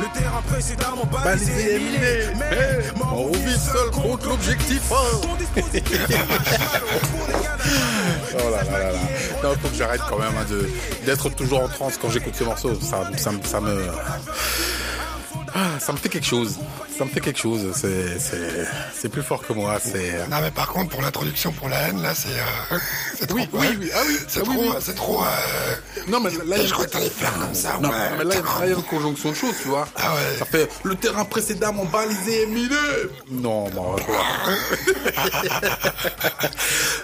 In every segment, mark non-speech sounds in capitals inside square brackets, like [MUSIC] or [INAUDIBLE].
Le terrain précédemment Balisé balisé mais on vit seul contre l'objectif. Oh gars Oh là là là là. Non, faut que j'arrête quand même hein, de d'être toujours en transe quand j'écoute ces morceaux. Ça, ça me, ah, ça me fait quelque chose. Ça me fait quelque chose. C'est, c'est, c'est plus fort que moi. C'est. Non mais par contre pour l'introduction pour la haine là c'est euh, [LAUGHS] c'est trop Oui, oui, oui. Ah oui. c'est ah oui, trop oui. c'est trop euh, Non, mais là, je crois que t'allais faire comme ça Non, ouais, mais là, il y a une conjonction de choses, tu vois. Ah ouais. Ça fait le terrain précédemment balisé et miné. Non, non, [LAUGHS]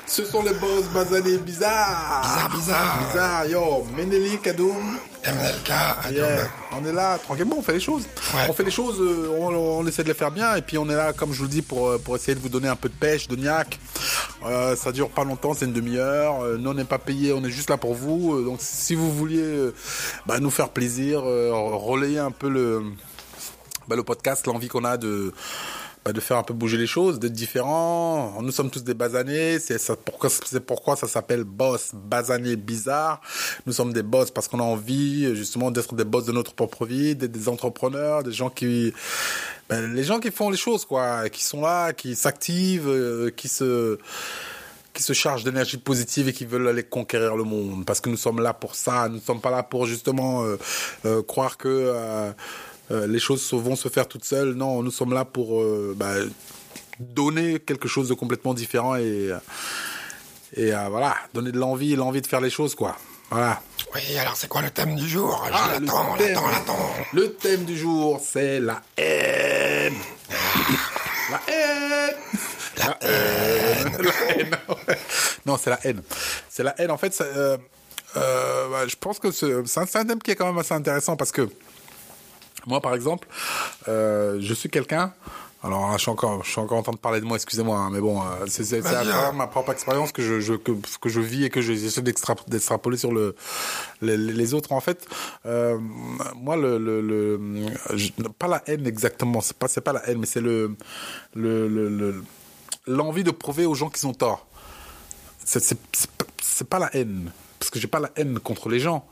Ce sont les boss basanés bizarres. Bizarre, bizarre. Bizarre, yo. Meneli, Kadoum. MLK Yeah. Adoum. On est là, tranquillement, on fait les choses. Ouais. On fait les choses, euh, on, on essaie de les faire bien, et puis on est là, comme je vous le dis, pour, euh, pour essayer de vous donner un peu de pêche, de niaque. Euh, ça dure pas longtemps, c'est une demi-heure. Euh, nous, on n'est pas payé, on est juste là pour vous. Euh, donc, si vous vouliez euh, bah, nous faire plaisir, euh, relayer un peu le, bah, le podcast, l'envie qu'on a de bah, de faire un peu bouger les choses, d'être différents. Nous sommes tous des basanés. C'est pourquoi c'est pourquoi ça s'appelle boss basané bizarre. Nous sommes des boss parce qu'on a envie justement d'être des boss de notre propre vie, d'être des entrepreneurs, des gens qui ben, les gens qui font les choses quoi, qui sont là, qui s'activent, euh, qui se qui se chargent d'énergie positive et qui veulent aller conquérir le monde. Parce que nous sommes là pour ça. Nous ne sommes pas là pour justement euh, euh, croire que les choses se- vont se faire toutes seules. Non nous sommes là pour bah, donner quelque chose de complètement différent et et voilà donner de l'envie l'envie de faire les choses quoi. Voilà. Oui alors c'est quoi le thème du jour? Ah, l'attends, l'attends, l'attends. le thème du jour c'est la haine la haine. La haine. La haine, non c'est la haine. C'est la haine. En fait ça, euh, euh, bah, je pense que c'est c'est un, c'est un thème qui est quand même assez intéressant parce que moi par exemple euh, je suis quelqu'un alors là, je suis encore, je suis encore en train de parler de moi, excusez-moi, hein, mais bon, euh, c'est à Vas-y, travers hein. ma propre expérience que je, je que, que je vis et que je- j'essaie d'extra- d'extrapoler sur le les, les autres. En fait, euh, moi le, le, le je- pas la haine exactement, c'est pas c'est pas la haine, mais c'est le le le- le- l'envie de prouver aux gens qu'ils ont tort. C'est c'est pas la haine, parce que j'ai pas la haine contre les gens,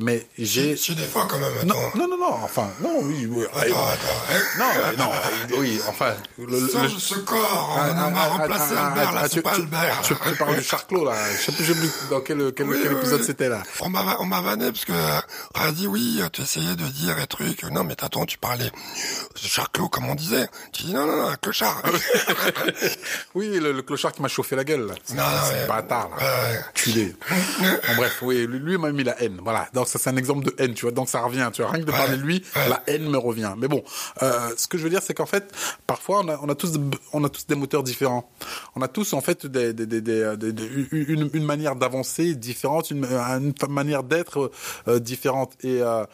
mais j'ai si, des fois quand même non, attends non, non, non, enfin, non, oui, oui, attends attends hein. non, euh, non, euh, oui, enfin, le, ce corps, on ah, m'a ah, remplacé ah, Albert, ah, là, c'est tu- pas Albert. Tu, tu parles du charclos, là. Je sais plus, je sais plus dans quel, quel, Oui, quel oui, épisode oui. c'était, là. On m'a, on m'a vanné parce que euh, on a dit oui, tu essayais de dire des trucs. Non, mais attends, tu parlais de charclos comme on disait. Tu dis non, non, non, clochard. [LAUGHS] Oui, le, le clochard qui m'a chauffé la gueule, là. C'est Non, c'est un bâtard, là. Ouais. Culé. Bon, bref, oui, lui, lui m'a mis la haine. Voilà. Donc, ça, c'est un exemple de haine, tu vois. Donc, ça revient, tu vois. Rien que de parler de lui, la haine me revient. Mais bon, euh, ce que je veux dire, c'est qu'en fait, parfois, on a, on a tous, on a tous des moteurs différents. On a tous, en fait, des, des, des, des- des- des- une, une manière d'avancer différente, une, une manière d'être euh, différente. Et, euh,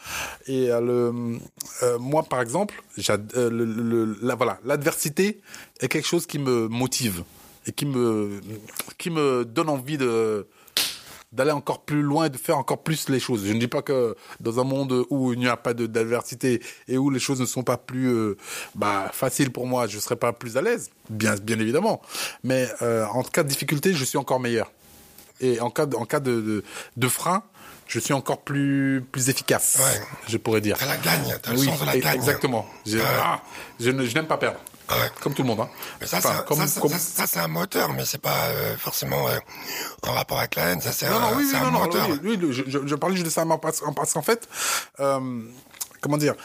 et le, moi, par exemple, j'ad- le, le- la, voilà, l'adversité est quelque chose qui me motive et qui me, qui me donne envie de, d'aller encore plus loin et de faire encore plus les choses. Je ne dis pas que dans un monde où il n'y a pas de d'adversité et où les choses ne sont pas plus euh, bah, faciles pour moi, je serai pas plus à l'aise, bien bien évidemment. Mais euh, en cas de difficulté, je suis encore meilleur. Et en cas de, en cas de, de, de frein, je suis encore plus plus efficace, Ouais. je pourrais dire. T'as la gagne, t'as le Oui, sens de la gagne. exactement. Ouais. ah, ne- je n'aime pas perdre. Ouais. Comme tout le monde. Hein. Mais ça, Enfin, comme- ça, comme- ça, ça, c'est un moteur, mais c'est pas euh, forcément euh, en rapport avec la haine. Ça, c'est Non, un, non, oui, oui, un non, non, moteur. oui, oui, je, je, parlais juste de ça en- parce, en- parce qu'en fait, euh, comment dire,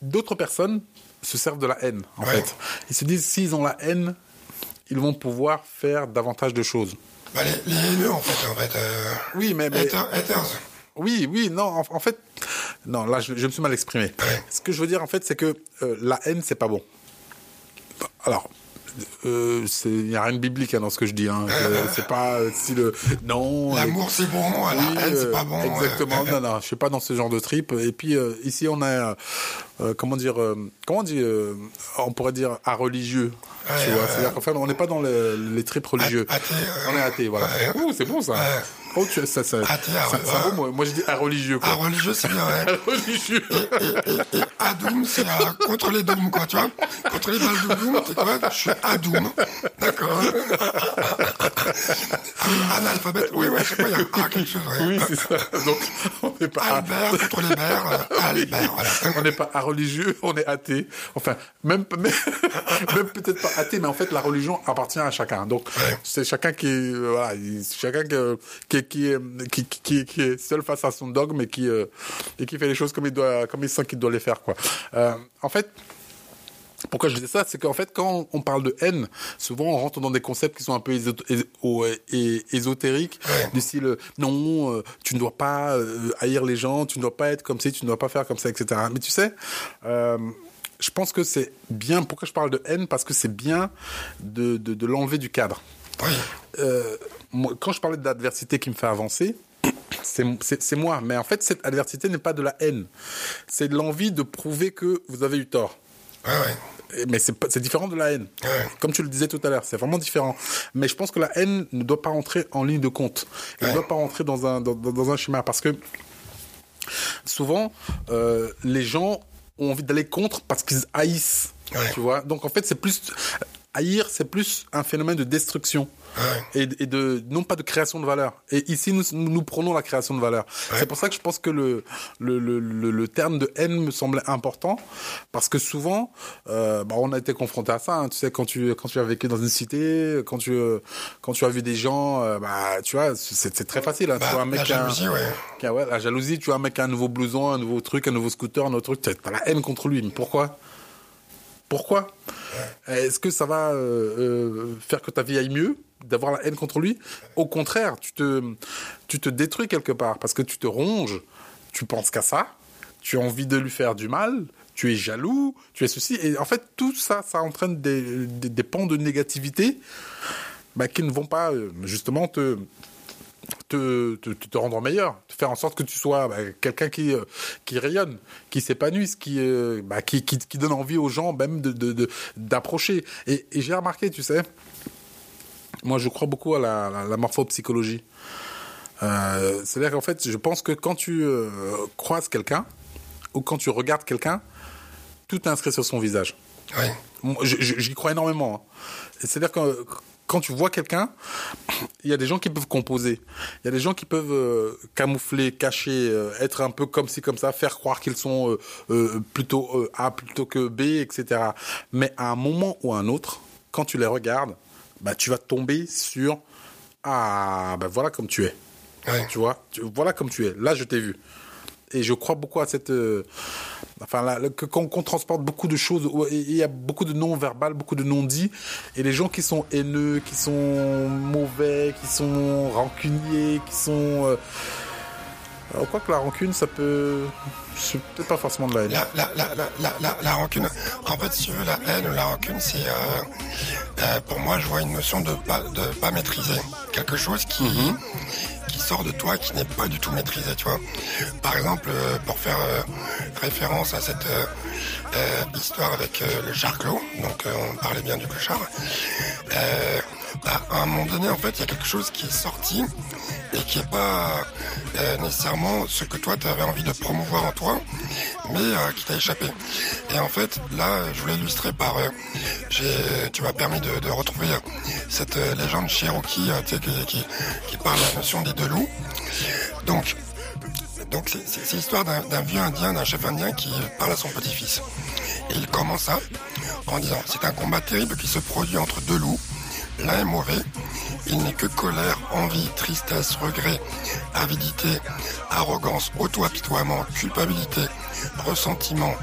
d'autres personnes se servent de la haine, en Ouais. fait. Ils se disent, s'ils ont la haine, ils vont pouvoir faire davantage de choses. Bah, les, les haineux, en fait, en fait. Oui, mais, mais- haters. oui, oui, non, en, en fait, non, là, je, je me suis mal exprimé. Ouais. Ce que je veux dire, en fait, c'est que la haine, c'est pas bon. Alors, euh, il n'y a rien de biblique hein, dans ce que je dis. Hein. Euh, [LAUGHS] c'est pas euh, si le non. euh, L'amour, c'est bon, la Oui, haine, c'est pas bon. Exactement. non, non, je suis pas dans ce genre de trip. Et puis euh, ici, on a, comment dire, comment dire, euh, on pourrait dire à religieux. Ouais, tu vois, ouais, c'est-à-dire qu'en fait, on n'est pas dans le- les tripes religieux. Athée, on est athée, voilà. c'est bon ça. Oh, tu, ça, ça, Athée, ça- ouais, ça ouais. vaut, moi, je dis à religieux Ah, quoi. religieux, c'est bien, ouais. [LAUGHS] À religieux. Et Adoum, c'est euh, contre les Doom, quoi, tu vois. Contre les balles de Doom, c'est quoi Je suis Adoum. D'accord. Analphabète, oui, ouais, je sais pas, il y a A quelque chose, ouais. Oui, c'est ça. Donc, on n'est pas à- Albert contre les Berts, euh, Albert, voilà. on n'est pas à religieux, on est athée. Enfin, même, [LAUGHS] même, même peut-être pas athée, mais en fait, la religion appartient à chacun. Donc, Ouais. c'est chacun qui, est, euh, voilà, il- chacun qui, qui, qui, est- qui, qui, qui est seul face à son dogme et qui, euh, et qui fait les choses comme il doit, comme il sent qu'il doit les faire, quoi. Euh, en fait, pourquoi je dis ça C'est qu'en fait, quand on parle de haine, souvent on rentre dans des concepts qui sont un peu ésotériques, du style euh, non, tu ne dois pas haïr les gens, tu ne dois pas être comme ci, tu ne dois pas faire comme ça, etc. Mais tu sais, euh, je pense que c'est bien. Pourquoi je parle de haine? Parce que c'est bien de, de, de l'enlever du cadre. Euh, moi, quand je parlais d'adversité qui me fait avancer, c'est moi. Mais en fait, cette adversité n'est pas de la haine. C'est de l'envie de prouver que vous avez eu tort. ouais, ouais. Mais c'est différent de la haine. Ouais. Comme tu le disais tout à l'heure, c'est vraiment différent. Mais je pense que la haine ne doit pas rentrer en ligne de compte. Elle ne doit pas rentrer dans un, dans, un schéma. Parce que souvent, euh, les gens ont envie d'aller contre parce qu'ils haïssent. Tu vois? Donc en fait, c'est plus. Haïr, c'est plus un phénomène de destruction. Ouais. Et, et de non pas de création de valeur. Et ici, nous, prenons la création de valeur. C'est pour ça que je pense que le, le, le, terme de haine me semblait important, parce que souvent, euh, bah, on a été confronté à ça. hein. Tu sais, quand tu quand tu as vécu dans une cité, quand tu quand tu as vu des gens, euh, bah tu vois, c'est très facile. Hein. tu vois un mec la un- jalousie, ouais. qui a- ouais, la jalousie, tu vois un mec qui a un nouveau blouson, un nouveau truc, un nouveau scooter, un autre truc, t'as t'as la haine contre lui. Mais pourquoi? Pourquoi? Est-ce que ça va euh, euh, faire que ta vie aille mieux d'avoir la haine contre lui? Au contraire, tu te, tu te détruis quelque part parce que tu te ronges, tu penses qu'à ça, tu as envie de lui faire du mal, tu es jaloux, tu es ceci. Et en fait, tout ça, ça entraîne des, des, des pans de négativité bah, qui ne vont pas euh, justement te, te, te, te rendre meilleur, te faire en sorte que tu sois bah, quelqu'un qui, euh, qui rayonne, qui s'épanouisse, qui, euh, bah, qui, qui, qui donne envie aux gens même de, de, de- d'approcher. Et, et j'ai remarqué, tu sais, moi je crois beaucoup à la, la, la morphopsychologie. Euh, c'est-à-dire qu'en fait, je pense que quand tu croises quelqu'un, ou quand tu regardes quelqu'un, tout est inscrit sur son visage. Ouais. J'y crois énormément. hein. C'est-à-dire que quand tu vois quelqu'un, il y a des gens qui peuvent composer. Il y a des gens qui peuvent euh, camoufler, cacher, euh, être un peu comme ci, comme ça, faire croire qu'ils sont euh, plutôt A plutôt que B, etc. Mais à un moment ou à un autre, quand tu les regardes, bah, tu vas tomber sur Ah, bah voilà comme tu es. Ouais. Tu vois, tu- voilà comme tu es. Là, je t'ai vu. Et je crois beaucoup à cette, enfin, qu'on qu'on transporte beaucoup de choses. Il y a beaucoup de non-verbal, beaucoup de non-dits, et les gens qui sont haineux, qui sont mauvais, qui sont rancuniers, qui sont. Euh... Alors, quoi que la rancune, ça peut, c'est peut-être pas forcément de la haine. La, la, la, la, la, la, la rancune. En fait, si tu veux, la haine ou la rancune, c'est euh, euh, pour moi, je vois une notion de pas, de pas maîtriser quelque chose qui qui sort de toi, qui n'est pas du tout maîtrisé, tu vois. Par exemple, euh, pour faire euh, référence à cette euh, histoire avec le charclos, donc on parlait bien du clochard. Euh, à un moment donné, en fait, il y a quelque chose qui est sorti et qui est pas euh, nécessairement ce que toi tu avais envie de promouvoir en toi, mais euh, qui t'a échappé. Et en fait, là, je voulais illustrer par, euh, tu m'as permis de, retrouver cette légende Cherokee, qui, qui, parle de la notion des deux loups. Donc, donc c'est, l'histoire d'un, vieux indien, d'un chef indien qui parle à son petit-fils. Et il commence en disant, c'est un combat terrible qui se produit entre deux loups. L'un est mauvais, il n'est que colère, envie, tristesse, regret, avidité, arrogance, auto-apitoiement, culpabilité, ressentiment,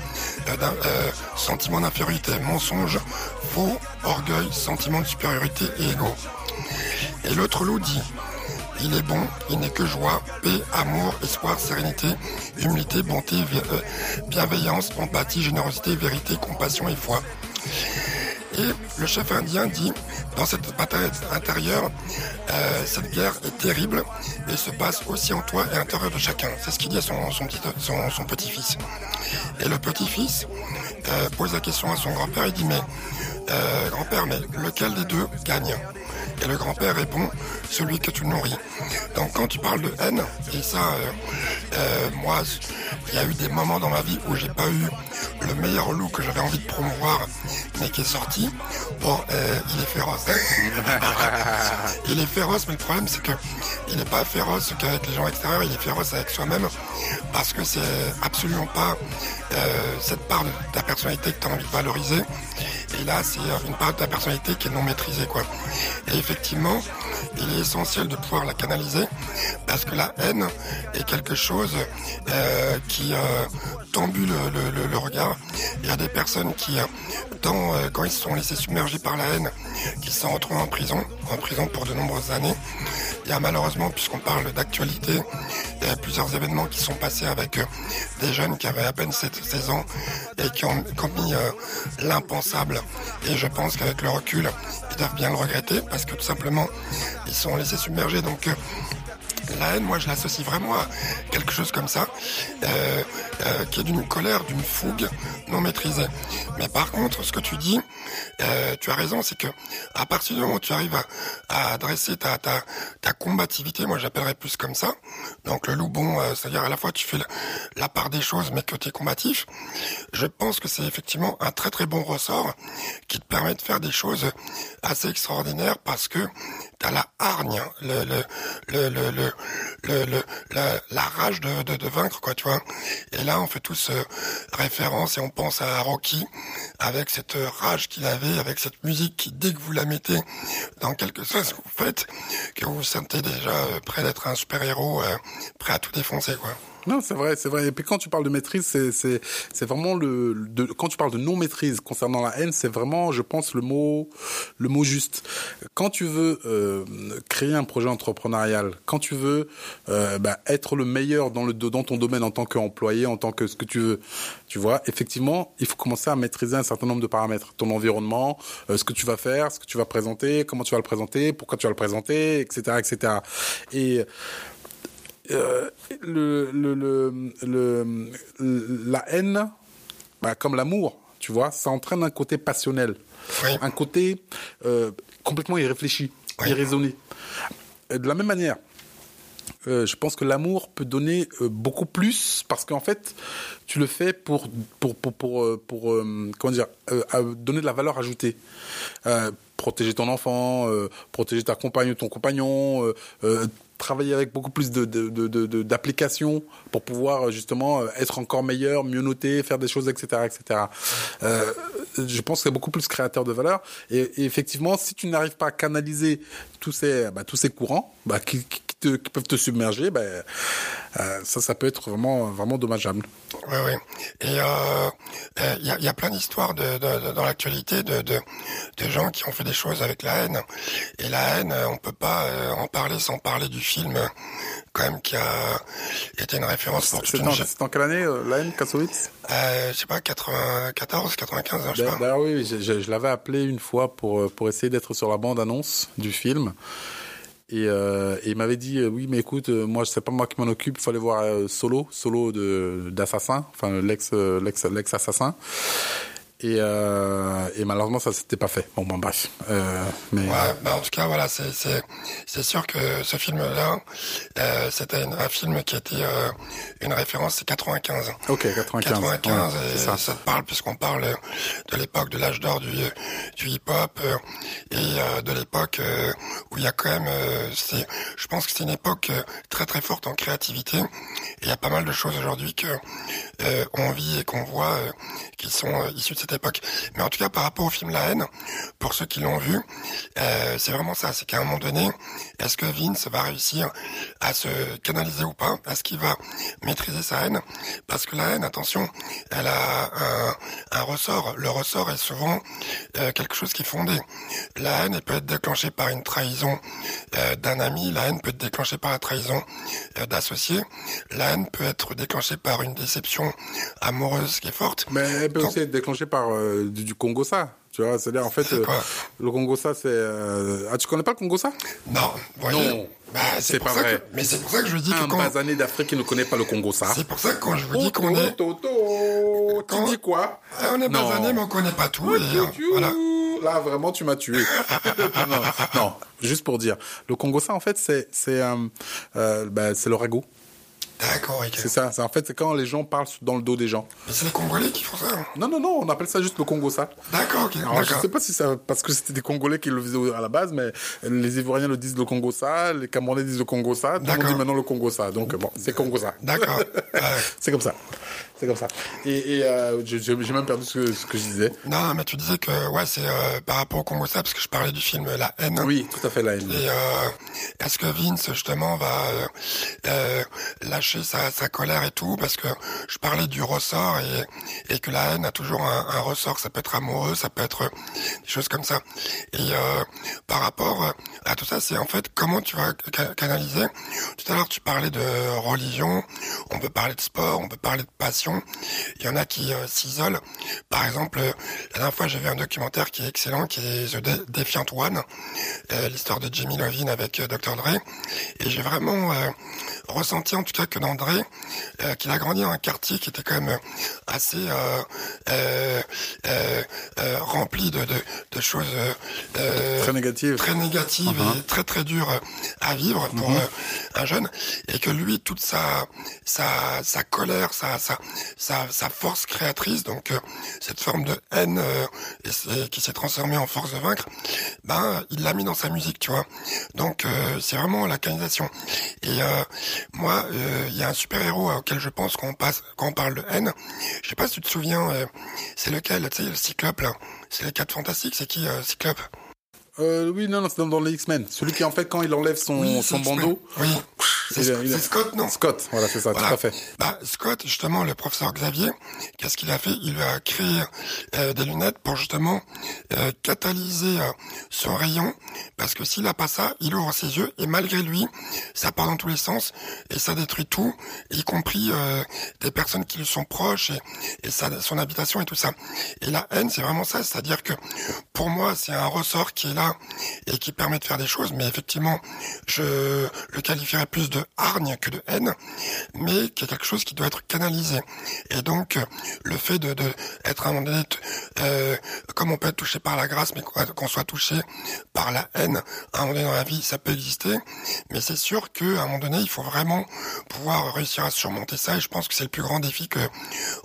euh, euh, sentiment d'infériorité, mensonge, faux, orgueil, sentiment de supériorité et égo. Et l'autre loup dit, il est bon, il n'est que joie, paix, amour, espoir, sérénité, humilité, bonté, euh, bienveillance, empathie, générosité, vérité, compassion et foi. Et le chef indien dit, dans cette bataille intérieure, euh, cette guerre est terrible et se passe aussi en toi et à l'intérieur de chacun. C'est ce qu'il dit à son, son, petit, son, son petit-fils. Et le petit-fils euh, pose la question à son grand-père, il dit, mais euh, grand-père, mais lequel des deux gagne? Et le grand-père répond, celui que tu nourris. Donc quand tu parles de haine, et ça, moi, il y a eu des moments dans ma vie où j'ai pas eu le meilleur loup que j'avais envie de promouvoir, mais qui est sorti. Bon, euh, il est féroce. [LAUGHS] il est féroce, mais le problème c'est que il n'est pas féroce qu'avec les gens extérieurs, il est féroce avec soi-même, parce que c'est absolument pas euh, cette part de ta personnalité que tu as envie de valoriser. Et là, c'est une part de ta personnalité qui est non maîtrisée, quoi. Et effectivement, il est essentiel de pouvoir la canaliser parce que la haine est quelque chose euh, qui euh, tendue le, regard. Il y a des personnes qui, euh, euh, quand ils se sont laissés submerger par la haine, qui se retrouvés en prison, en prison pour de nombreuses années. Il y a malheureusement, puisqu'on parle d'actualité, il y a plusieurs événements qui sont passés avec euh, des jeunes qui avaient à peine 16 ans et qui ont commis euh, l'impensable. Et je pense qu'avec le recul, ils doivent bien le regretter parce que tout simplement, ils sont laissés submerger. Donc, la haine, moi, je l'associe vraiment à quelque chose comme ça, euh, euh, qui est d'une colère, d'une fougue non maîtrisée. Mais par contre, ce que tu dis, euh, tu as raison, c'est que à partir du moment où tu arrives à, à adresser ta, ta, ta combativité, moi j'appellerais plus comme ça, donc le loup bon, euh, c'est-à-dire à la fois tu fais la, la part des choses, mais que tu es combatif, je pense que c'est effectivement un très très bon ressort qui te permet de faire des choses assez extraordinaires parce que tu as la hargne, le, le, le, le, le le, le, la, la, rage de, de, de, vaincre, quoi, tu vois. Et là, on fait tous euh, référence et on pense à Rocky avec cette rage qu'il avait, avec cette musique qui, dès que vous la mettez dans quelque chose que vous faites, que vous vous sentez déjà euh, prêt d'être un super-héros, euh, prêt à tout défoncer, quoi. Non, c'est vrai, c'est vrai. Et puis quand tu parles de maîtrise, c'est vraiment le de, quand tu parles de non maîtrise concernant la haine, c'est vraiment, je pense, le mot le mot juste. Quand tu veux euh, créer un projet entrepreneurial, quand tu veux euh, bah, être le meilleur dans le dans ton domaine en tant qu'employé, en tant que ce que tu veux, tu vois, effectivement, il faut commencer à maîtriser un certain nombre de paramètres, ton environnement, euh, ce que tu vas faire, ce que tu vas présenter, comment tu vas le présenter, pourquoi tu vas le présenter, etc., etc. Et euh, le, le, le, le, la haine, bah, comme l'amour, tu vois, ça entraîne un côté passionnel, oui. un côté euh, complètement irréfléchi, oui. irraisonné. De la même manière, euh, je pense que l'amour peut donner euh, beaucoup plus parce qu'en fait, tu le fais pour pour pour pour, euh, comment dire donner de la valeur ajoutée. protéger ton enfant, protéger ta compagne ou ton compagnon, travailler avec beaucoup plus de, de, de, de, d'applications pour pouvoir justement être encore meilleur, mieux noter, faire des choses, etc., etc. Je pense que c'est beaucoup plus créateur de valeur. Et, effectivement, si tu n'arrives pas à canaliser tous ces, bah, tous ces courants bah, qui, te, qui, peuvent te submerger, bah, euh, ça, ça peut être vraiment, vraiment dommageable. Oui, oui. Et il euh, y, a, y, a, plein d'histoires de, de, de, dans l'actualité de, de, gens qui ont fait des choses avec la haine. Et la haine, on peut pas en parler sans parler du film quand même qui a été une référence pour toute une C'est en quelle année, euh, la haine, Kassovitz? Euh, Je sais pas, 94, 95, hein, je sais pas. D'ailleurs, oui, je, je, je l'avais appelé une fois pour, pour essayer d'être sur la bande-annonce du film. Et, euh, et, il m'avait dit euh, oui mais écoute euh, moi c'est pas moi qui m'en occupe il fallait voir Solo Solo de d'assassin enfin l'ex l'ex l'ex assassin et, malheureusement ça s'était pas fait. Bon, bon bref. Mais ouais, bah en tout cas voilà, c'est c'est sûr que ce film-là, euh, c'était un film qui était euh, une référence, c'est 95. Ok, 95. 95, ouais, et ça. ça parle puisqu'on parle de l'époque de l'âge d'or du du hip-hop euh, et euh, de l'époque où il y a quand même, c'est, je pense que c'est une époque très très forte en créativité. Et il y a pas mal de choses aujourd'hui que on vit et qu'on voit qui sont issues de cette époque. Mais en tout cas, par rapport au film La haine, pour ceux qui l'ont vu, euh, c'est vraiment ça. C'est qu'à un moment donné, est-ce que Vince va réussir à se canaliser ou pas Est-ce qu'il va maîtriser sa haine Parce que la haine, attention, elle a un, un ressort. Le ressort est souvent euh, quelque chose qui est fondé. La haine, elle peut être déclenchée par une trahison euh, d'un ami. La haine peut être déclenchée par la trahison euh, d'associés. La haine peut être déclenchée par une déception amoureuse qui est forte. Mais elle peut Donc, aussi être déclenchée par euh, du, du Congo ça. Tu vois, c'est-à-dire en fait, euh, le Congo ça, c'est. euh, Ah, tu connais pas le Congo ça? Non, voyez Non. Bah, C'est pour pas ça vrai. Que, mais c'est pour ça que je dis que Un quand. basané d'Afrique qui ne connaît pas le Congo ça. C'est pour ça que quand je vous dis qu'on est. Toto, tu dis quoi? Ah, on est basané, mais on connaît pas tout. voilà. Là, vraiment, tu m'as tué. [LAUGHS] non, non, juste pour dire. Le Congo ça, en fait, c'est c'est euh, euh, bah, c'est le ragot. D'accord, ok. C'est ça. En fait c'est quand les gens parlent dans le dos des gens. Mais c'est les Congolais qui font ça. Non, non, non. On appelle ça juste le Congo ça. D'accord, ok. Alors, je sais pas si ça, parce que c'était des Congolais qui le faisaient à la base, mais les Ivoiriens le disent le Congo ça, les Camerounais disent le Congo ça, tout le monde dit maintenant le Congo ça. Donc bon, c'est Congo ça. D'accord. [LAUGHS] C'est comme ça. C'est comme ça. Et, et euh, j'ai même perdu ce que, ce que je disais. Non, mais tu disais que ouais, c'est euh, par rapport au Congo ça, parce que je parlais du film La haine. Oui, tout à fait la haine. Et euh, est-ce que Vince justement va euh, euh, lâcher sa, sa colère et tout? Parce que je parlais du ressort et, et que la haine a toujours un, un ressort. Ça peut être amoureux, ça peut être des choses comme ça. Et euh, par rapport à tout ça, c'est en fait comment tu vas ca- canaliser. Tout à l'heure, tu parlais de religion. On peut parler de sport, on peut parler de passion. Il y en a qui euh, s'isolent. Par exemple, euh, la dernière fois, j'ai vu un documentaire qui est excellent, qui est The De- Defiant One, euh, l'histoire de Jimmy Lovin avec euh, Dr. Dre. Et j'ai vraiment ressenti, en tout cas, que dans Dre, qu'il a grandi dans un quartier qui était quand même assez rempli de, de, de choses Très négative. très négative Et très très euh, à vivre pour euh, un jeune et que lui toute sa sa sa colère sa sa sa, force créatrice donc euh, cette forme de haine euh, et qui s'est transformée en force de vaincre ben il l'a mis dans sa musique tu vois. Donc euh, c'est vraiment la canalisation. Et euh, moi euh, il y a un super héros auquel je pense qu'on passe quand on parle de haine. Je sais pas si tu te souviens euh, c'est lequel tu sais le cyclope là. C'est les quatre fantastiques c'est qui euh, cyclope? Euh, oui, non, non, c'est dans, dans les X-Men. Celui qui, en fait, quand il enlève son, Oui, son bandeau. Oui. C'est Scott, non Scott, voilà, c'est ça, Voilà. tout à fait. Bah, Scott, justement, le professeur Xavier, qu'est-ce qu'il a fait? Il a créé euh, des lunettes pour justement euh, catalyser euh, son rayon, parce que s'il a pas ça, il ouvre ses yeux et malgré lui, ça part dans tous les sens et ça détruit tout, y compris euh, des personnes qui lui sont proches et, et sa, son habitation et tout ça. Et la haine, c'est vraiment ça, c'est-à-dire que pour moi, c'est un ressort qui est là et qui permet de faire des choses, mais effectivement, je le qualifierais plus de hargne que de haine, mais qui est quelque chose qui doit être canalisé. Et donc, le fait de, de être un euh, comme on peut être touché par la grâce, mais qu'on soit touché par la haine, à un moment donné dans la vie, ça peut exister, mais c'est sûr qu'à un moment donné, il faut vraiment pouvoir réussir à surmonter ça, et je pense que c'est le plus grand défi que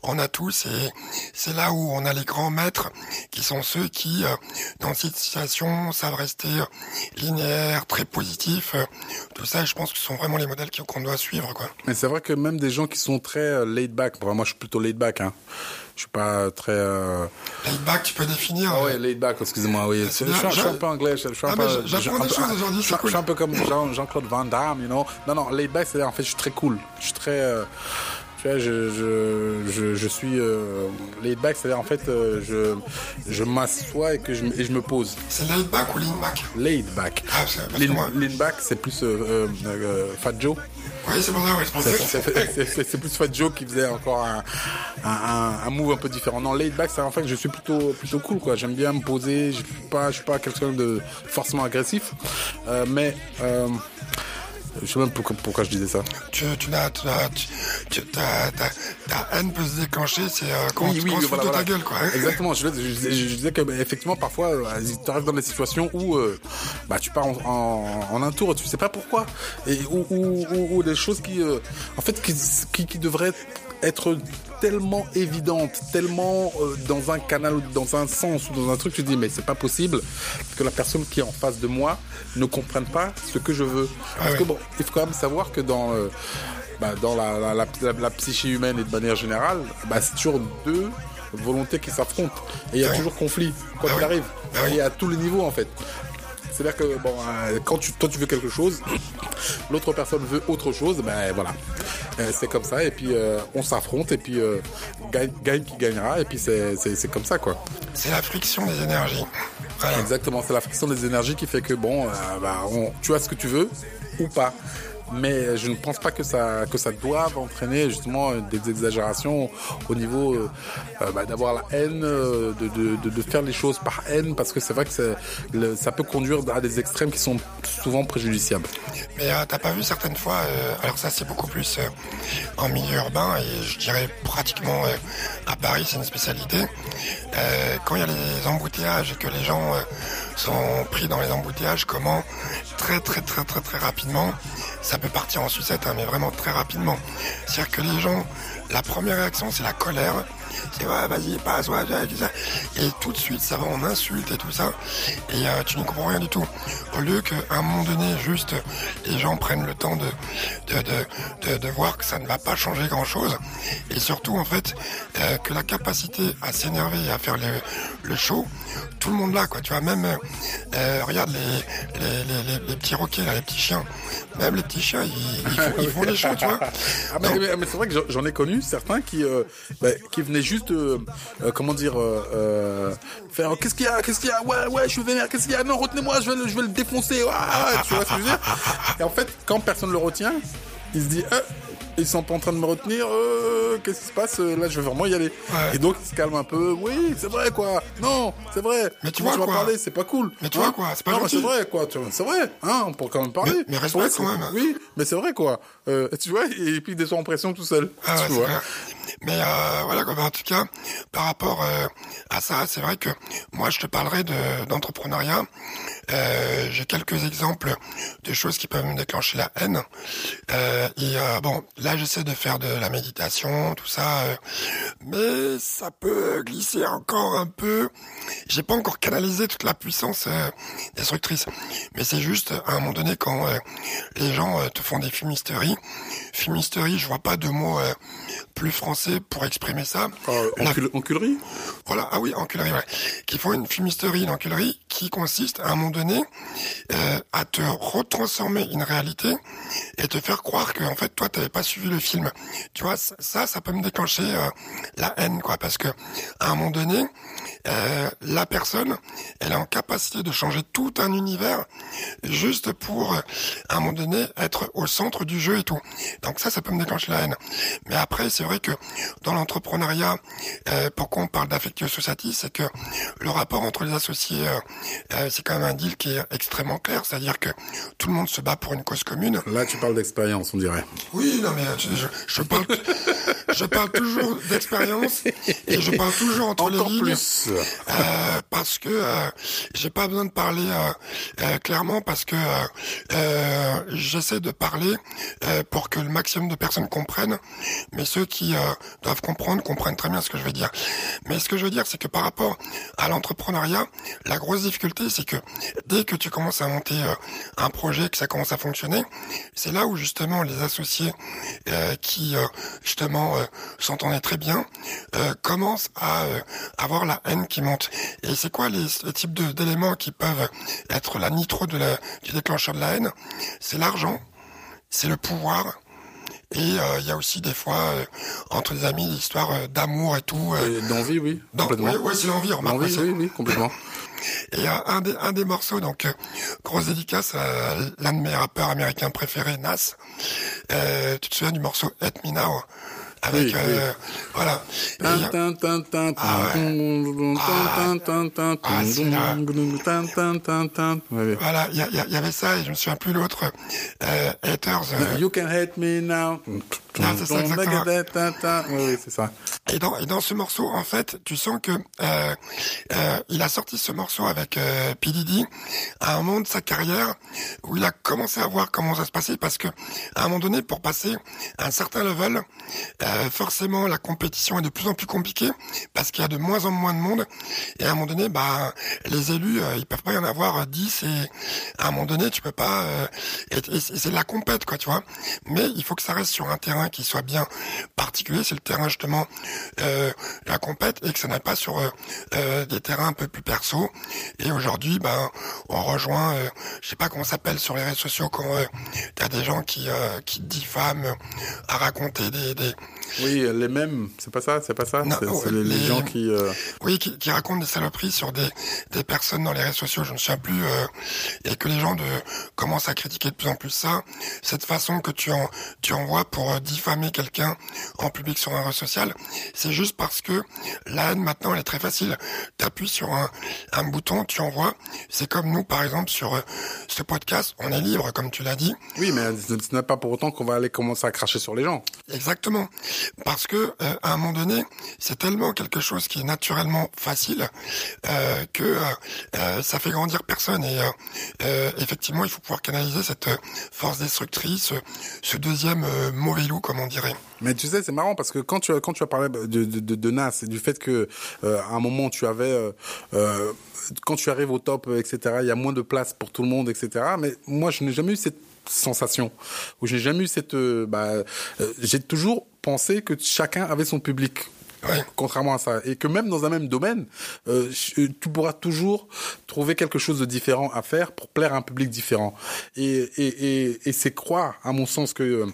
on a tous, et c'est là où on a les grands maîtres, qui sont ceux qui, euh, dans cette situation, savent rester euh, linéaires, très positifs, euh, tout ça, je pense que ce sont vraiment les modèles qu'on doit suivre, quoi. Mais c'est vrai que même des gens qui sont très euh, laid back, moi je suis plutôt laid back, hein. Je suis pas très. Euh... Laid back, tu peux définir. Ah ouais, laid back, excusez-moi, oui. Je, suis- je suis je- un peu anglais, je, je suis un Ah, peu. mais j'apprends je- un des peu- choses aujourd'hui, je, c'est je cool. suis un peu comme Jean- Jean-Claude Van Damme, you know. Non, non, laid back, c'est en fait, je suis très cool. Je suis très. euh, tu vois, je, je, je, je suis euh, laid back, c'est-à-dire en fait, euh, je, je m'assois et que je, et je me pose. C'est laid back ou lean back Laid back. Ah, Lean, moi... lean back, c'est plus euh, euh, euh, Fat Joe. Oui, c'est pour ça, oui, c'est plus Fat Joe qui faisait encore un, un, un, un move un peu différent. Non, laid back, c'est en fait je suis plutôt plutôt cool quoi. J'aime bien me poser. Je suis pas je suis pas quelqu'un de forcément agressif, Euh, mais euh, je sais même pourquoi, pourquoi je disais ça. Tu, tu n'as, tu n'as- tu- tu- ta, haine peut se déclencher, c'est euh, quand, Oui, oui, se voilà, fout de voilà. ta gueule, quoi. Exactement. Je, je, je- je disais que bah, effectivement parfois tu arrives dans des situations où euh, bah tu pars en, en, en un tour tu sais pas pourquoi et ou, ou, ou- ou des choses qui euh, en fait qui, qui, qui devraient être tellement évidentes, tellement euh, dans un canal, ou dans un sens ou dans un truc, tu te dis mais c'est pas possible que la personne qui est en face de moi ne comprenne pas ce que je veux. Parce ouais. que bon, il faut quand même savoir que dans euh, bah, dans la, la, la, la- la psyché humaine et de manière générale, bah, c'est toujours deux volontés qui s'affrontent. Et il y a Ouais. toujours conflit, quoi Ah qu'il oui. arrive. Ah oui. Et à tous les niveaux, en fait. C'est-à-dire que bon, euh, quand tu, toi tu veux quelque chose, l'autre personne veut autre chose, ben voilà. Euh, c'est comme ça, et puis euh, on s'affronte, et puis gagne, gagne qui gagnera, et puis c'est, comme ça, quoi. C'est la friction des énergies. Voilà. Exactement, c'est la friction des énergies qui fait que bon, bah, on- tu as ce que tu veux ou pas. Mais je ne pense pas que ça que ça doive entraîner justement euh, des exagérations au niveau euh, euh, bah, d'avoir la haine, euh, de, de, de, faire les choses par haine, parce que c'est vrai que ça peut conduire à des extrêmes qui sont souvent préjudiciables. Mais euh, t'as pas vu certaines fois, euh, alors ça c'est beaucoup plus euh, en milieu urbain et je dirais pratiquement euh, à Paris c'est une spécialité. Euh, quand il y a les embouteillages et que les gens euh, sont pris dans les embouteillages, comment très très très très très rapidement, ça peut partir en sucette, hein, mais vraiment très rapidement. C'est-à-dire que les gens, la première réaction c'est la colère. Vas-y. Et tout de suite, ça va en insulte et tout ça. Et euh, tu ne comprends rien du tout. Au lieu qu'à un moment donné, juste, les gens prennent le temps de, de, de, de, voir que ça ne va pas changer grand-chose. Et surtout, en fait, euh, que la capacité à s'énerver et à faire le, le show, tout le monde là, quoi. Tu vois, même, euh, regarde les, les, les, les, petits roquets, les petits chiens. Même les petits chiens, ils, font, les shows, tu vois. Ah, mais, c'est vrai que j'en- ai connu certains qui bah, qui venaient juste euh, euh, comment dire euh, faire qu'est-ce qu'il y a qu'est-ce qu'il y a ouais ouais je suis vénère qu'est-ce qu'il y a non retenez-moi je vais le, je vais le défoncer Ah, tu vois ce que je veux dire et en fait quand personne le retient il se dit ils sont pas en train de me retenir euh, qu'est-ce qui se passe là je vais vraiment y aller Ouais. et donc il se calme un peu oui c'est vrai quoi non c'est vrai Mais tu vois, vas quoi. parler c'est pas cool Mais tu Hein vois, quoi, c'est pas non, gentil. c'est vrai quoi tu vois, c'est vrai hein on peut quand même parler Mais- mais respecte Ouais, quand même. oui mais c'est vrai quoi euh, tu vois et puis il descend en pression tout seul Ah tu vois. Mais euh, voilà, en tout cas, par rapport euh, à ça, c'est vrai que moi, je te parlerai de- d'entrepreneuriat. Euh, J'ai quelques exemples de choses qui peuvent me déclencher la haine. Euh, et euh, bon, là, j'essaie de faire de la méditation, tout ça, euh, mais ça peut glisser encore un peu. J'ai pas encore canalisé toute la puissance destructrice, mais c'est juste à un moment donné quand les gens te font des fumisteries. Fumisterie, je vois pas de mots plus français pour exprimer ça. Euh, La- voilà, ah oui, enculerie, ouais. Qui font une fumisterie, une enculerie, qui consiste à un moment donné euh, à te retransformer une réalité et te faire croire que en fait toi t'avais pas suivi le film. Tu vois, ça, ça, ça peut me déclencher euh, la haine, quoi, parce que à un moment donné, euh, la personne, elle est en capacité de changer tout un univers juste pour euh, à un moment donné être au centre du jeu et tout. Donc ça, ça peut me déclencher la haine. Mais après, c'est vrai que dans l'entrepreneuriat, euh, pourquoi on parle d'affectueux society, c'est que le rapport entre les associés, euh, euh, c'est quand même un deal qui est extrêmement clair, c'est-à-dire que tout le monde se bat pour une cause commune. Là, tu parles d'expérience, on dirait. Oui, non mais je, je, je parle, je parle toujours d'expérience et je parle toujours entre Encore les lignes. plus. Euh, parce que euh, j'ai pas besoin de parler euh, euh, clairement parce que euh, euh, j'essaie de parler pour que le maximum de personnes comprennent, mais ceux qui doivent comprendre comprennent très bien ce que je veux dire. Mais ce que je veux dire, c'est que par rapport à l'entrepreneuriat, la grosse difficulté, c'est que dès que tu commences à monter un projet, que ça commence à fonctionner, c'est là où justement les associés qui justement s'entendaient très bien commencent à avoir la haine qui monte. Et c'est quoi les, les types d'éléments qui peuvent être la nitro de la, du déclencheur de la haine? C'est l'argent, c'est le pouvoir. Et euh, il y a aussi des fois euh, entre les amis l'histoire euh, d'amour et tout. D'envie, oui. complètement. ouais, ouais, c'est l'envie, remarque. D'envie, ouais, oui, oui, complètement. [LAUGHS] et un, des, un des morceaux, donc grosse dédicace à l'un de mes rappeurs américains préférés, Nas. Tu te souviens du morceau Let Me Now? Avec Oui, euh, voilà. Euh, Ah Ah, voilà, il y, avait ça et je me souviens plus l'autre. Euh, Haters. euh, You can hate me now. Ah, c'est ça, exactement. Tin, tin. Oui, oui, c'est ça. Et dans, et dans ce morceau, en fait, tu sens que euh, euh, il a sorti ce morceau avec euh, P. À un moment de sa carrière où il a commencé à voir comment ça se passait parce que à un moment donné, pour passer à un certain level, euh, forcément la compétition est de plus en plus compliquée parce qu'il y a de moins en moins de monde et à un moment donné, bah les élus, euh, ils peuvent pas y en avoir euh, 10 et à un moment donné, tu peux pas. euh, et, c'est de la compète, quoi, tu vois. Mais il faut que ça reste sur un terrain qui soit bien particulier. C'est le terrain justement euh, la compète et que ça n'aille pas sur euh, euh, des terrains un peu plus perso. Et aujourd'hui, ben, on rejoint, euh, je sais pas comment s'appelle sur les réseaux sociaux quand t'as des gens qui qui diffament à raconter des, des Oui, les mêmes, c'est pas ça, c'est pas ça. Non, C'est ouais, les, gens qui. euh, Oui, qui, qui racontent des saloperies sur des, des personnes dans les réseaux sociaux, je ne sais plus, euh, et que les gens de, commencent à critiquer de plus en plus ça, cette façon que tu, en, tu envoies pour euh, diffamer quelqu'un en public sur un réseau social, c'est juste parce que la haine maintenant elle est très facile. Tu appuies sur un, un bouton, tu envoies, c'est comme nous par exemple sur euh, ce podcast, on est libre comme tu l'as dit, Oui, mais ce n'est pas pour autant qu'on va aller commencer à cracher sur les gens. Exactement. Parce que euh, à un moment donné, c'est tellement quelque chose qui est naturellement facile euh, que euh, euh, ça fait grandir personne. Et euh, euh, effectivement, il faut pouvoir canaliser cette force destructrice, ce deuxième mauvais loup, comme on dirait. Mais tu sais, c'est marrant parce que quand tu as, quand tu as parlé de, de, de, de Nas et du fait que à un moment tu avais, quand tu arrives au top, etc., il y a moins de place pour tout le monde, etc. Mais moi, je n'ai jamais eu cette sensation où j'ai jamais eu cette, bah, j'ai toujours pensé que chacun avait son public. Ouais. Contrairement à ça. Et que même dans un même domaine, euh, tu pourras toujours trouver quelque chose de différent à faire pour plaire à un public différent. Et, et, et, et c'est croire, à mon sens, que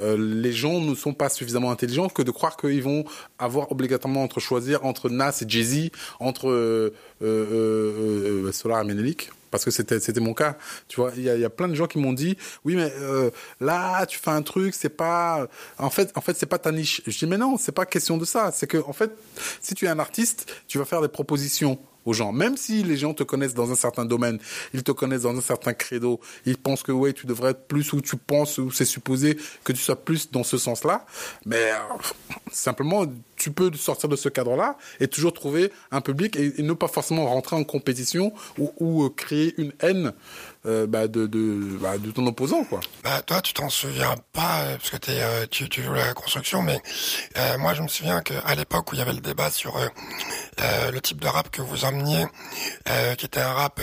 euh, les gens ne sont pas suffisamment intelligents que de croire qu'ils vont avoir obligatoirement entre choisir entre Nas et Jay-Z, entre euh, euh, euh, euh, Solar et Menelik. Parce que c'était mon cas, tu vois. Il y a, il y a plein de gens qui m'ont dit, oui, mais euh, là, tu fais un truc, c'est pas, en fait, en fait, c'est pas ta niche. Je dis, mais non, c'est pas question de ça. C'est que, en fait, si tu es un artiste, tu vas faire des propositions aux gens. Même si les gens te connaissent dans un certain domaine, ils te connaissent dans un certain credo, ils pensent que ouais, tu devrais être plus où tu penses ou c'est supposé que tu sois plus dans ce sens-là. Mais euh, simplement, tu peux sortir de ce cadre-là et toujours trouver un public et, ne pas forcément rentrer en compétition ou, ou, euh, créer une haine euh, bah, de, de, bah, de ton opposant, quoi. Bah, toi, tu t'en souviens pas, euh, parce que t'es, euh, tu, tu joues la construction, mais euh, moi, je me souviens qu'à l'époque où il y avait le débat sur euh, euh, le type de rap que vous emmeniez, euh, qui était un rap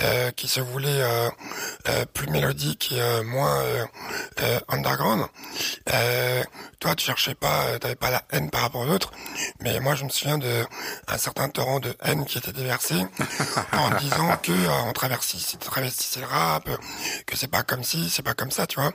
euh, qui se voulait euh, euh, plus mélodique et euh, moins euh, euh, underground, euh, toi, tu cherchais pas, t'avais pas la haine par rapport aux autres, mais moi, je me souviens de un certain torrent de haine qui était déversé [LAUGHS] en disant que euh, on travestissait, travestissait le rap, que c'est pas comme ci, c'est pas comme ça, tu vois.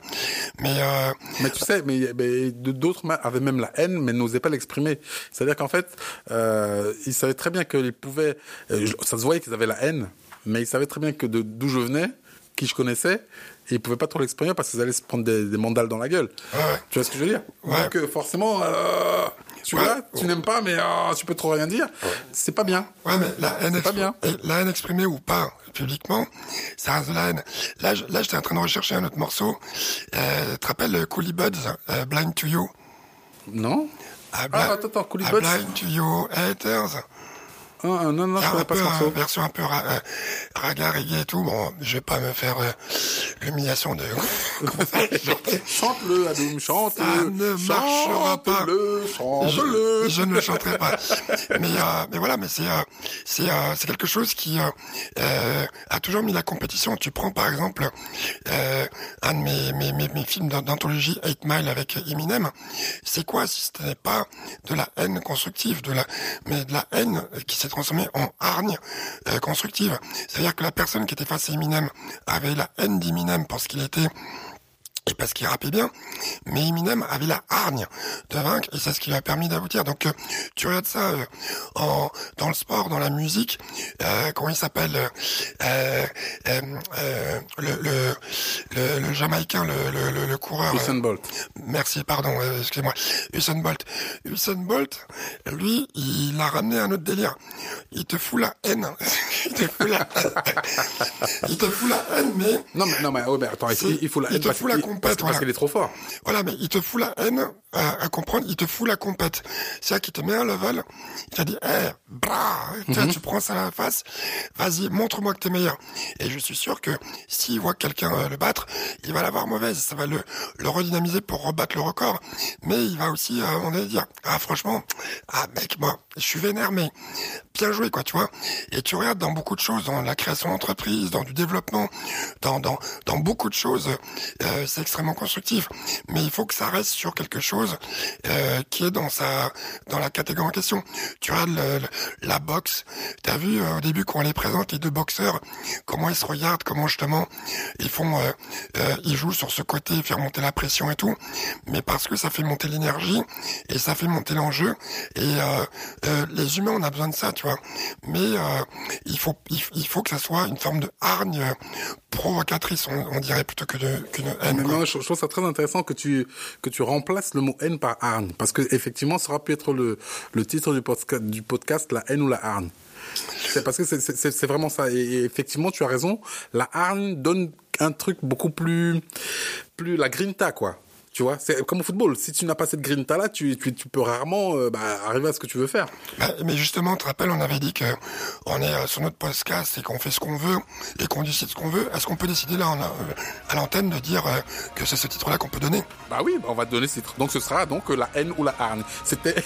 Mais euh, Mais tu sais, mais, d'autres avaient même la haine, mais n'osaient pas l'exprimer. C'est-à-dire qu'en fait, euh, ils savaient très bien qu'ils pouvaient. euh, ça se voyait qu'ils avaient la haine, mais ils savaient très bien que d'où je venais, qui je connaissais, et ils pouvaient pas trop l'exprimer parce qu'ils allaient se prendre des, des mandales dans la gueule. Ouais. Tu vois ce que je veux dire Ouais. Donc euh, forcément, euh, celui-là, Ouais. tu n'aimes pas, mais euh, tu peux trop rien dire. C'est pas bien. Ouais, mais la haine, pas bien. et la haine exprimée ou pas publiquement, ça reste de la haine. Là, je- là, j'étais en train de rechercher un autre morceau. Euh, tu te rappelles euh, Coolie Buds, euh, Blind to You? Non Ah, Ah, attends, attends, Coolie ah, Buds. Blind to You Haters. Ah, non, non, je Ah, connais pas ce euh, morceau. version un peu ra euh, raga, reggae et tout. Bon, je vais pas me faire l'humiliation de... [LAUGHS] Chante-le, Adoum, chante-le. Ça ne marchera pas. Chante-le, je, chante-le. je ne le chanterai pas. mais, euh, mais voilà, mais c'est euh, c'est euh, c'est quelque chose qui a toujours mis la compétition. Tu prends par exemple un de mes mes, mes, mes films d'an- d'anthologie 8 Mile avec Eminem. C'est quoi si ce n'est pas de la haine constructive, de la mais de la haine qui s'est transformée en hargne constructive? C'est-à-dire que la personne qui était face à Eminem avait la haine d'Eminem parce qu'il était et parce qu'il rappait bien, mais Eminem avait la hargne de vaincre et c'est ce qui lui a permis d'aboutir. Donc euh, tu regardes ça euh, en, dans le sport, dans la musique, euh, comment il s'appelle euh, euh, euh, le, le, le, le Jamaïcain, le, le, le, le coureur. Usain Bolt. Merci, pardon, euh, excusez-moi. Usain Bolt. Usain Bolt, lui, il a ramené un autre délire. Il te fout la haine. [LAUGHS] il te fout la [LAUGHS] il te fout la haine, mais Non, mais, non, mais, attends, il, il faut la il haine te fout la qu'il- compète, parce, voilà. qu'il est trop fort. Voilà, mais il te fout la haine à, à comprendre, il te fout la compète. C'est-à-dire qu'il te met un level, il t'a dit, eh, bra, tu, vois, tu prends ça à la face, vas-y, montre-moi que t'es meilleur. Et je suis sûr que s'il voit quelqu'un euh, le battre, il va l'avoir mauvaise, ça va le, le redynamiser pour rebattre le record. Mais il va aussi, euh, on va dire, ah franchement, ah mec, moi, je suis vénère, mais bien joué, quoi, tu vois. Et tu regardes dans beaucoup de choses, dans la création d'entreprise, dans du développement, dans, dans, dans beaucoup de choses, euh, c'est extrêmement constructif. Mais il faut que ça reste sur quelque chose euh, qui est dans sa dans la catégorie en question. Tu regardes le, la boxe, t'as vu euh, au début quand on les présente, les deux boxeurs, comment ils se regardent, comment justement ils font, euh, euh, ils jouent sur ce côté, faire monter la pression et tout, mais parce que ça fait monter l'énergie et ça fait monter l'enjeu. Et les humains, on a besoin de ça, tu vois. Mais il faut il, faut que ça soit une forme de hargne provocatrice, on, dirait plutôt que de qu'une haine. Non, je, trouve ça très intéressant que tu que tu remplaces le mot haine par hargne, parce que effectivement, ça aurait pu être le le titre du podcast du podcast la haine ou la hargne. C'est parce que c'est vraiment ça. Et, effectivement, tu as raison. La hargne donne un truc beaucoup plus, plus la grinta, quoi. Tu vois, c'est comme au football. Si tu n'as pas cette grinta là, tu, tu, tu peux rarement euh, bah, arriver à ce que tu veux faire. Bah, mais justement, tu te rappelles, on avait dit que on est euh, sur notre podcast et qu'on fait ce qu'on veut et qu'on décide ce qu'on veut. Est-ce qu'on peut décider là euh, à l'antenne de dire que c'est ce titre-là qu'on peut donner? Bah oui, bah, on va donner ce titre. Donc ce sera donc la haine ou la hargne. C'était [LAUGHS]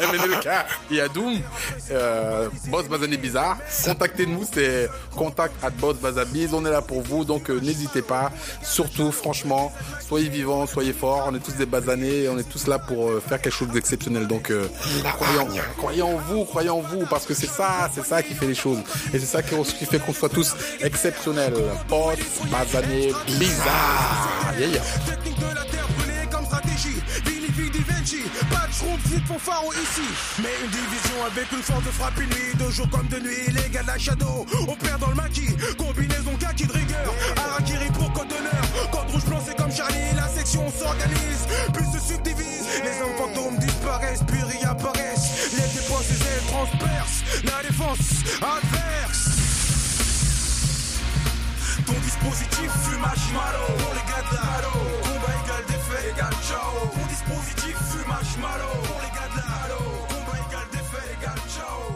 MNLK et Adoum, euh, Boss Bazani Bizarre. Contactez-nous, c'est contact at Boss Bazabiz. On est là pour vous, donc n'hésitez pas. Surtout, franchement, soyez vivants soyez forts, on est tous des basanés, on est tous là pour euh, faire quelque chose d'exceptionnel. Donc euh, croyez, en, vous, croyez en vous, parce que c'est ça, c'est ça qui fait les choses. Et c'est ça qui, fait qu'on soit tous exceptionnels. Potes, basanés, bizarres. Yeah, yeah. Pharo ici Mais une division avec une force de frappe nuit De jour comme de nuit, les gars de la Shadow On perd dans le maquis, combinaison kaki de rigueur Section s'organise, puis se subdivise Les hommes fantômes disparaissent, puis réapparaissent. Les défenses et ailes transpercent La défense adverse. Ton dispositif fumage malo Pour les gars de la Combat égal défait égal ciao. Ton dispositif fumage malo Pour les gars de la Combat égal défait égal ciao